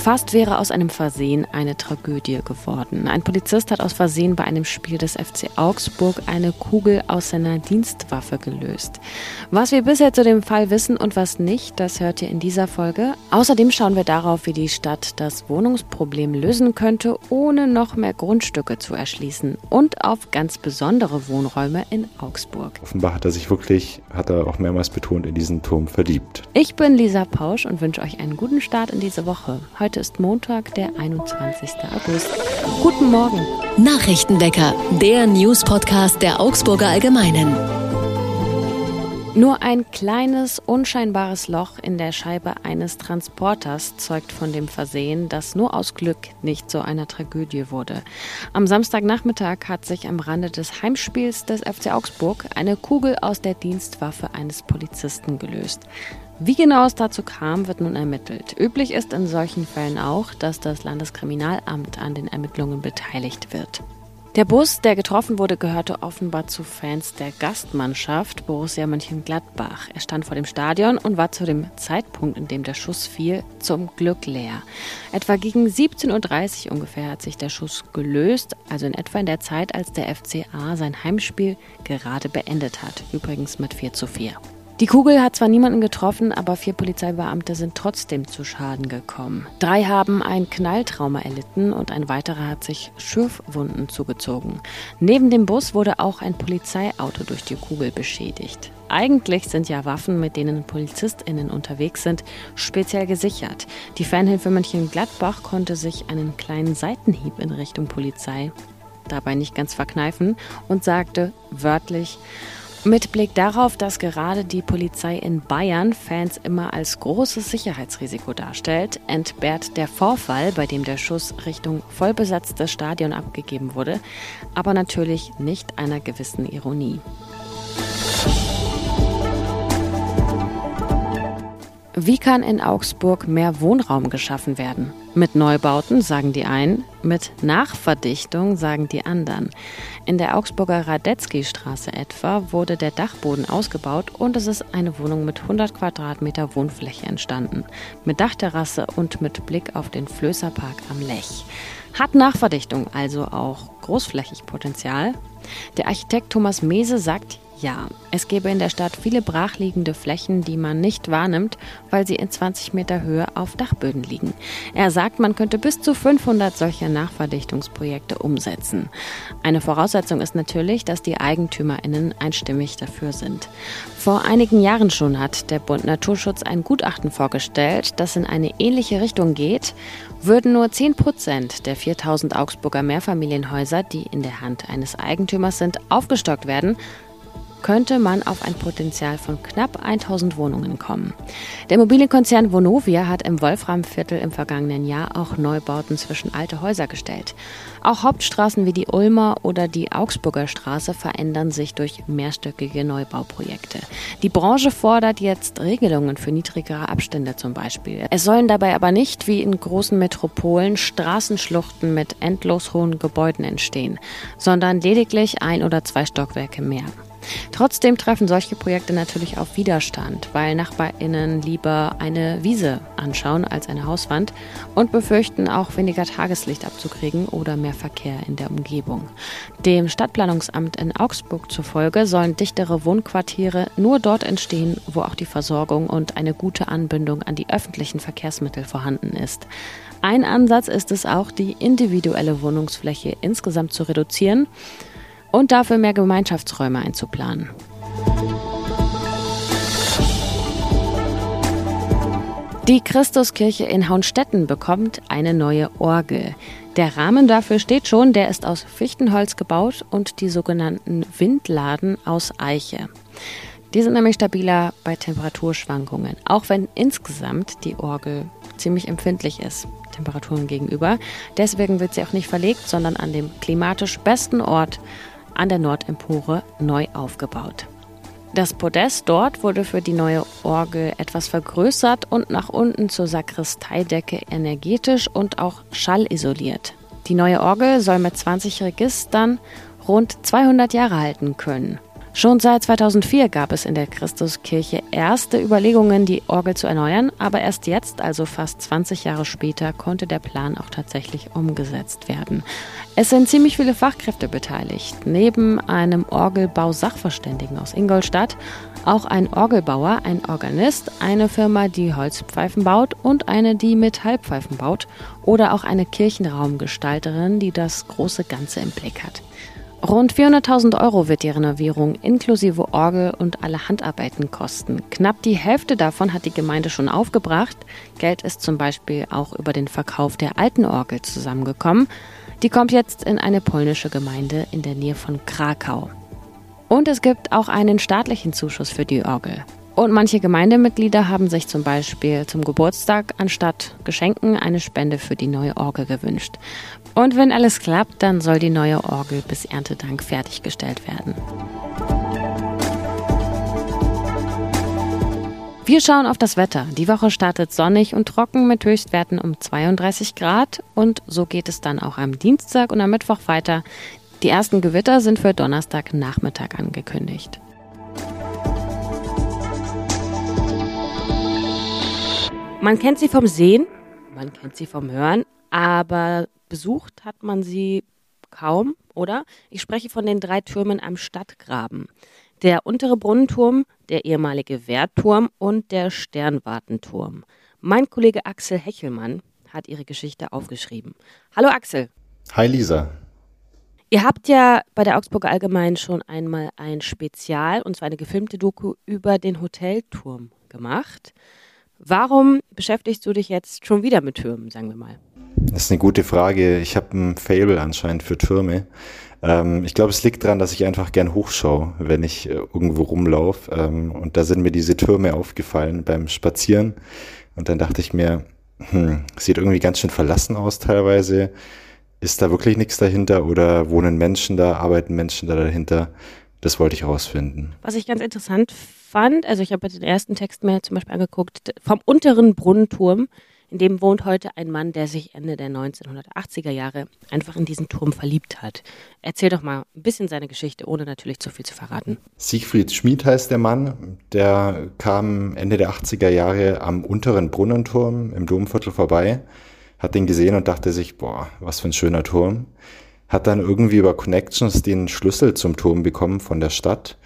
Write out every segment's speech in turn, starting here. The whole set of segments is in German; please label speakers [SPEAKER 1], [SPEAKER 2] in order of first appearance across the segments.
[SPEAKER 1] Fast wäre aus einem Versehen eine Tragödie geworden. Ein Polizist hat aus Versehen bei einem Spiel des FC Augsburg eine Kugel aus seiner Dienstwaffe gelöst. Was wir bisher zu dem Fall wissen und was nicht, das hört ihr in dieser Folge. Außerdem schauen wir darauf, wie die Stadt das Wohnungsproblem lösen könnte, ohne noch mehr Grundstücke zu erschließen und auf ganz besondere Wohnräume in Augsburg.
[SPEAKER 2] Offenbar hat er sich wirklich, hat er auch mehrmals betont, in diesen Turm verliebt.
[SPEAKER 1] Ich bin Lisa Pausch und wünsche euch einen guten Start in diese Woche. Heute ist Montag, der 21. August. Guten Morgen.
[SPEAKER 3] Nachrichtenwecker, der News-Podcast der Augsburger Allgemeinen.
[SPEAKER 1] Nur ein kleines, unscheinbares Loch in der Scheibe eines Transporters zeugt von dem Versehen, das nur aus Glück nicht zu einer Tragödie wurde. Am Samstagnachmittag hat sich am Rande des Heimspiels des FC Augsburg eine Kugel aus der Dienstwaffe eines Polizisten gelöst. Wie genau es dazu kam, wird nun ermittelt. Üblich ist in solchen Fällen auch, dass das Landeskriminalamt an den Ermittlungen beteiligt wird. Der Bus, der getroffen wurde, gehörte offenbar zu Fans der Gastmannschaft Borussia Mönchengladbach. Er stand vor dem Stadion und war zu dem Zeitpunkt, in dem der Schuss fiel, zum Glück leer. Etwa gegen 17.30 Uhr ungefähr hat sich der Schuss gelöst, also in etwa in der Zeit, als der FCA sein Heimspiel gerade beendet hat. Übrigens mit 4 zu 4. Die Kugel hat zwar niemanden getroffen, aber vier Polizeibeamte sind trotzdem zu Schaden gekommen. Drei haben ein Knalltrauma erlitten und ein weiterer hat sich Schürfwunden zugezogen. Neben dem Bus wurde auch ein Polizeiauto durch die Kugel beschädigt. Eigentlich sind ja Waffen, mit denen PolizistInnen unterwegs sind, speziell gesichert. Die Fanhilfe Mönchengladbach konnte sich einen kleinen Seitenhieb in Richtung Polizei dabei nicht ganz verkneifen und sagte wörtlich, mit Blick darauf, dass gerade die Polizei in Bayern Fans immer als großes Sicherheitsrisiko darstellt, entbehrt der Vorfall, bei dem der Schuss Richtung vollbesetztes Stadion abgegeben wurde, aber natürlich nicht einer gewissen Ironie. Wie kann in Augsburg mehr Wohnraum geschaffen werden? Mit Neubauten, sagen die einen, mit Nachverdichtung, sagen die anderen. In der Augsburger Radetzky-Straße etwa wurde der Dachboden ausgebaut und es ist eine Wohnung mit 100 Quadratmeter Wohnfläche entstanden. Mit Dachterrasse und mit Blick auf den Flößerpark am Lech. Hat Nachverdichtung also auch großflächig Potenzial? Der Architekt Thomas Mese sagt ja, es gäbe in der Stadt viele brachliegende Flächen, die man nicht wahrnimmt, weil sie in 20 Meter Höhe auf Dachböden liegen. Er sagt, man könnte bis zu 500 solcher Nachverdichtungsprojekte umsetzen. Eine Voraussetzung ist natürlich, dass die EigentümerInnen einstimmig dafür sind. Vor einigen Jahren schon hat der Bund Naturschutz ein Gutachten vorgestellt, das in eine ähnliche Richtung geht. Würden nur 10 Prozent der 4000 Augsburger Mehrfamilienhäuser, die in der Hand eines Eigentümers sind, aufgestockt werden, könnte man auf ein Potenzial von knapp 1000 Wohnungen kommen. Der Immobilienkonzern Vonovia hat im Wolframviertel im vergangenen Jahr auch Neubauten zwischen alte Häuser gestellt. Auch Hauptstraßen wie die Ulmer oder die Augsburger Straße verändern sich durch mehrstöckige Neubauprojekte. Die Branche fordert jetzt Regelungen für niedrigere Abstände zum Beispiel. Es sollen dabei aber nicht wie in großen Metropolen Straßenschluchten mit endlos hohen Gebäuden entstehen, sondern lediglich ein oder zwei Stockwerke mehr. Trotzdem treffen solche Projekte natürlich auf Widerstand, weil NachbarInnen lieber eine Wiese anschauen als eine Hauswand und befürchten auch weniger Tageslicht abzukriegen oder mehr Verkehr in der Umgebung. Dem Stadtplanungsamt in Augsburg zufolge sollen dichtere Wohnquartiere nur dort entstehen, wo auch die Versorgung und eine gute Anbindung an die öffentlichen Verkehrsmittel vorhanden ist. Ein Ansatz ist es auch, die individuelle Wohnungsfläche insgesamt zu reduzieren und dafür mehr Gemeinschaftsräume einzuplanen. Die Christuskirche in Haunstetten bekommt eine neue Orgel. Der Rahmen dafür steht schon, der ist aus Fichtenholz gebaut und die sogenannten Windladen aus Eiche. Die sind nämlich stabiler bei Temperaturschwankungen, auch wenn insgesamt die Orgel ziemlich empfindlich ist, Temperaturen gegenüber. Deswegen wird sie auch nicht verlegt, sondern an dem klimatisch besten Ort an der Nordempore neu aufgebaut. Das Podest dort wurde für die neue Orgel etwas vergrößert und nach unten zur Sakristeidecke energetisch und auch schallisoliert. Die neue Orgel soll mit 20 Registern rund 200 Jahre halten können. Schon seit 2004 gab es in der Christuskirche erste Überlegungen, die Orgel zu erneuern, aber erst jetzt, also fast 20 Jahre später, konnte der Plan auch tatsächlich umgesetzt werden. Es sind ziemlich viele Fachkräfte beteiligt. Neben einem Orgelbausachverständigen aus Ingolstadt auch ein Orgelbauer, ein Organist, eine Firma, die Holzpfeifen baut und eine, die Metallpfeifen baut oder auch eine Kirchenraumgestalterin, die das große Ganze im Blick hat. Rund 400.000 Euro wird die Renovierung inklusive Orgel und alle Handarbeiten kosten. Knapp die Hälfte davon hat die Gemeinde schon aufgebracht. Geld ist zum Beispiel auch über den Verkauf der alten Orgel zusammengekommen. Die kommt jetzt in eine polnische Gemeinde in der Nähe von Krakau. Und es gibt auch einen staatlichen Zuschuss für die Orgel. Und manche Gemeindemitglieder haben sich zum Beispiel zum Geburtstag anstatt Geschenken eine Spende für die neue Orgel gewünscht. Und wenn alles klappt, dann soll die neue Orgel bis Erntedank fertiggestellt werden. Wir schauen auf das Wetter. Die Woche startet sonnig und trocken mit Höchstwerten um 32 Grad und so geht es dann auch am Dienstag und am Mittwoch weiter. Die ersten Gewitter sind für Donnerstagnachmittag angekündigt. Man kennt sie vom Sehen, man kennt sie vom Hören, aber besucht hat man sie kaum, oder? Ich spreche von den drei Türmen am Stadtgraben. Der untere Brunnenturm, der ehemalige Wehrturm und der Sternwartenturm. Mein Kollege Axel Hechelmann hat ihre Geschichte aufgeschrieben. Hallo Axel.
[SPEAKER 2] Hi Lisa.
[SPEAKER 1] Ihr habt ja bei der Augsburger Allgemein schon einmal ein Spezial, und zwar eine gefilmte Doku über den Hotelturm gemacht. Warum beschäftigst du dich jetzt schon wieder mit Türmen, sagen wir mal?
[SPEAKER 2] Das ist eine gute Frage. Ich habe ein Fable anscheinend für Türme. Ähm, ich glaube, es liegt daran, dass ich einfach gern hochschaue, wenn ich äh, irgendwo rumlaufe. Ähm, und da sind mir diese Türme aufgefallen beim Spazieren. Und dann dachte ich mir, hm, sieht irgendwie ganz schön verlassen aus teilweise. Ist da wirklich nichts dahinter oder wohnen Menschen da, arbeiten Menschen da dahinter? Das wollte ich herausfinden.
[SPEAKER 1] Was ich ganz interessant fand, also ich habe den ersten Text mir zum Beispiel angeguckt, vom unteren Brunnenturm, in dem wohnt heute ein Mann, der sich Ende der 1980er Jahre einfach in diesen Turm verliebt hat. Erzähl doch mal ein bisschen seine Geschichte, ohne natürlich zu viel zu verraten.
[SPEAKER 2] Siegfried Schmid heißt der Mann. Der kam Ende der 80er Jahre am unteren Brunnenturm im Domviertel vorbei, hat den gesehen und dachte sich, boah, was für ein schöner Turm. Hat dann irgendwie über Connections den Schlüssel zum Turm bekommen von der Stadt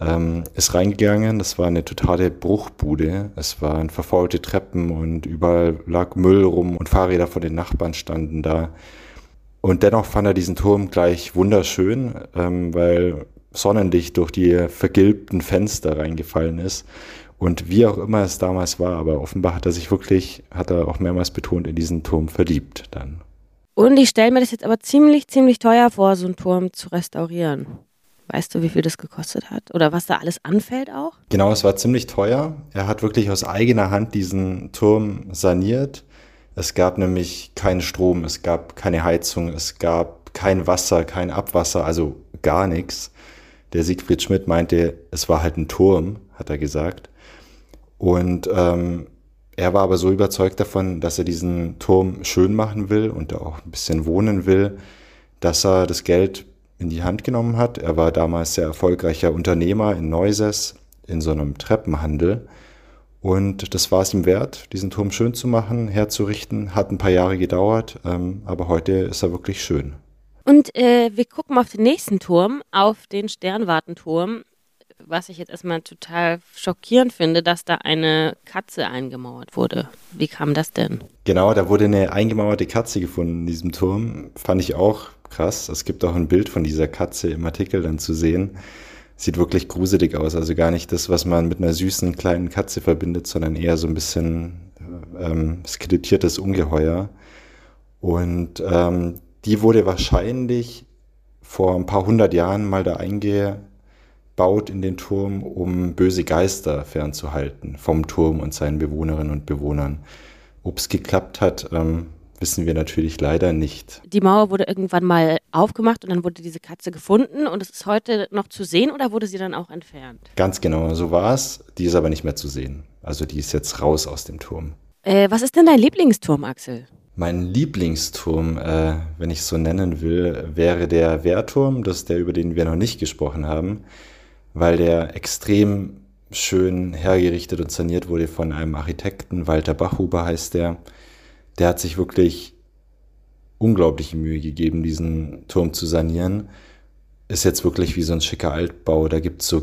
[SPEAKER 2] ähm, ist reingegangen. Das war eine totale Bruchbude. Es waren verfaulte Treppen und überall lag Müll rum und Fahrräder von den Nachbarn standen da. Und dennoch fand er diesen Turm gleich wunderschön, ähm, weil Sonnenlicht durch die vergilbten Fenster reingefallen ist. Und wie auch immer es damals war, aber offenbar hat er sich wirklich, hat er auch mehrmals betont, in diesen Turm verliebt dann.
[SPEAKER 1] Und ich stelle mir das jetzt aber ziemlich, ziemlich teuer vor, so einen Turm zu restaurieren. Weißt du, wie viel das gekostet hat? Oder was da alles anfällt auch?
[SPEAKER 2] Genau, es war ziemlich teuer. Er hat wirklich aus eigener Hand diesen Turm saniert. Es gab nämlich keinen Strom, es gab keine Heizung, es gab kein Wasser, kein Abwasser, also gar nichts. Der Siegfried Schmidt meinte, es war halt ein Turm, hat er gesagt. Und ähm, er war aber so überzeugt davon, dass er diesen Turm schön machen will und da auch ein bisschen wohnen will, dass er das Geld in die Hand genommen hat. Er war damals sehr erfolgreicher Unternehmer in Neuses, in so einem Treppenhandel. Und das war es ihm wert, diesen Turm schön zu machen, herzurichten. Hat ein paar Jahre gedauert, ähm, aber heute ist er wirklich schön.
[SPEAKER 1] Und äh, wir gucken auf den nächsten Turm, auf den Sternwartenturm, was ich jetzt erstmal total schockierend finde, dass da eine Katze eingemauert wurde. Wie kam das denn?
[SPEAKER 2] Genau, da wurde eine eingemauerte Katze gefunden in diesem Turm. Fand ich auch krass. Es gibt auch ein Bild von dieser Katze im Artikel dann zu sehen. Sieht wirklich gruselig aus. Also gar nicht das, was man mit einer süßen kleinen Katze verbindet, sondern eher so ein bisschen ähm, skelettiertes Ungeheuer. Und ähm, die wurde wahrscheinlich vor ein paar hundert Jahren mal da eingebaut in den Turm, um böse Geister fernzuhalten vom Turm und seinen Bewohnerinnen und Bewohnern. Ob es geklappt hat, ähm, wissen wir natürlich leider nicht.
[SPEAKER 1] Die Mauer wurde irgendwann mal aufgemacht und dann wurde diese Katze gefunden und es ist heute noch zu sehen oder wurde sie dann auch entfernt?
[SPEAKER 2] Ganz genau, so war es. Die ist aber nicht mehr zu sehen. Also die ist jetzt raus aus dem Turm.
[SPEAKER 1] Äh, was ist denn dein Lieblingsturm, Axel?
[SPEAKER 2] Mein Lieblingsturm, äh, wenn ich es so nennen will, wäre der Wehrturm, das ist der, über den wir noch nicht gesprochen haben. Weil der extrem schön hergerichtet und saniert wurde von einem Architekten, Walter Bachhuber heißt der. Der hat sich wirklich unglaubliche Mühe gegeben, diesen Turm zu sanieren. Ist jetzt wirklich wie so ein schicker Altbau. Da gibt's so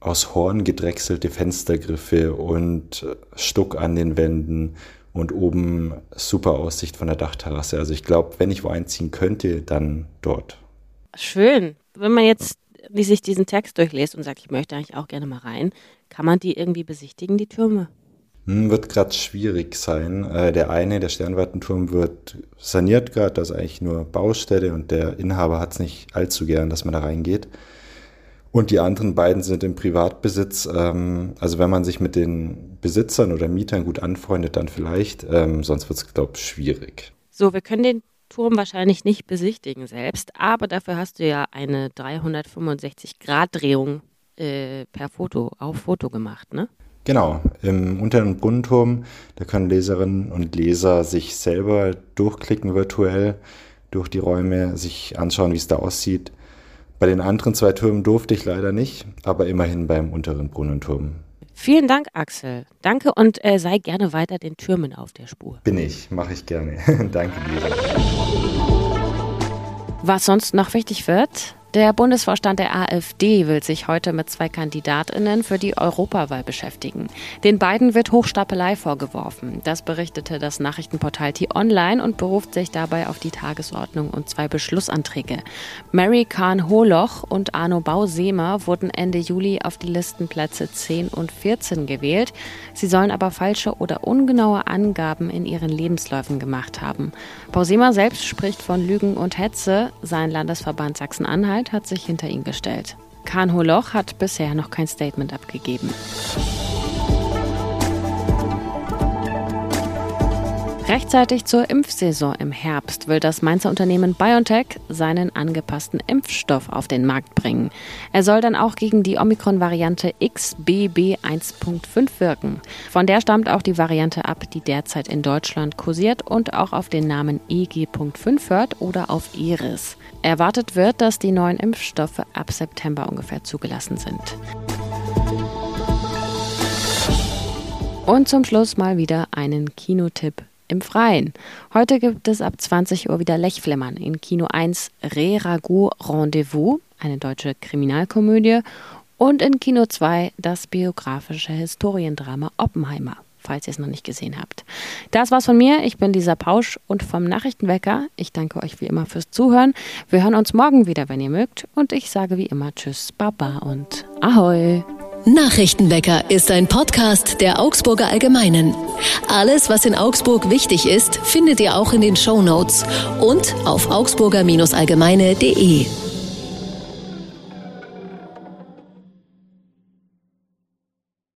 [SPEAKER 2] aus Horn gedrechselte Fenstergriffe und Stuck an den Wänden und oben super Aussicht von der Dachterrasse. Also ich glaube, wenn ich wo einziehen könnte, dann dort.
[SPEAKER 1] Schön. Wenn man jetzt wie sich diesen Text durchlässt und sagt, ich möchte eigentlich auch gerne mal rein, kann man die irgendwie besichtigen, die Türme?
[SPEAKER 2] Hm, wird gerade schwierig sein. Äh, der eine, der Sternwartenturm, wird saniert gerade, das ist eigentlich nur Baustelle und der Inhaber hat es nicht allzu gern, dass man da reingeht. Und die anderen beiden sind im Privatbesitz. Ähm, also wenn man sich mit den Besitzern oder Mietern gut anfreundet, dann vielleicht. Ähm, sonst wird es, glaube ich, schwierig.
[SPEAKER 1] So, wir können den Turm wahrscheinlich nicht besichtigen selbst, aber dafür hast du ja eine 365-Grad-Drehung äh, per Foto, auf Foto gemacht, ne?
[SPEAKER 2] Genau, im unteren Brunnenturm, da können Leserinnen und Leser sich selber durchklicken virtuell durch die Räume, sich anschauen, wie es da aussieht. Bei den anderen zwei Türmen durfte ich leider nicht, aber immerhin beim unteren Brunnenturm.
[SPEAKER 1] Vielen Dank, Axel. Danke und äh, sei gerne weiter den Türmen auf der Spur.
[SPEAKER 2] Bin ich, mache ich gerne. Danke dir.
[SPEAKER 1] Was sonst noch wichtig wird, der Bundesvorstand der AfD will sich heute mit zwei Kandidatinnen für die Europawahl beschäftigen. Den beiden wird Hochstapelei vorgeworfen. Das berichtete das Nachrichtenportal T-Online und beruft sich dabei auf die Tagesordnung und zwei Beschlussanträge. Mary Kahn Holoch und Arno Bausemer wurden Ende Juli auf die Listenplätze 10 und 14 gewählt. Sie sollen aber falsche oder ungenaue Angaben in ihren Lebensläufen gemacht haben. Bausemer selbst spricht von Lügen und Hetze. Sein Landesverband Sachsen-Anhalt Anwalt hat sich hinter ihn gestellt. Kahn Holoch hat bisher noch kein Statement abgegeben. Rechtzeitig zur Impfsaison im Herbst will das Mainzer Unternehmen BioNTech seinen angepassten Impfstoff auf den Markt bringen. Er soll dann auch gegen die Omikron-Variante XBB1.5 wirken. Von der stammt auch die Variante ab, die derzeit in Deutschland kursiert und auch auf den Namen EG.5 hört oder auf Iris. Erwartet wird, dass die neuen Impfstoffe ab September ungefähr zugelassen sind. Und zum Schluss mal wieder einen Kinotipp im Freien. Heute gibt es ab 20 Uhr wieder Lechflimmern in Kino 1 Re Ragout Rendezvous, eine deutsche Kriminalkomödie, und in Kino 2 das biografische Historiendrama Oppenheimer, falls ihr es noch nicht gesehen habt. Das war's von mir. Ich bin Lisa Pausch und vom Nachrichtenwecker. Ich danke euch wie immer fürs Zuhören. Wir hören uns morgen wieder, wenn ihr mögt. Und ich sage wie immer Tschüss, Baba und Ahoi.
[SPEAKER 3] Nachrichtenwecker ist ein Podcast der Augsburger Allgemeinen. Alles, was in Augsburg wichtig ist, findet ihr auch in den Show Notes und auf augsburger-allgemeine.de.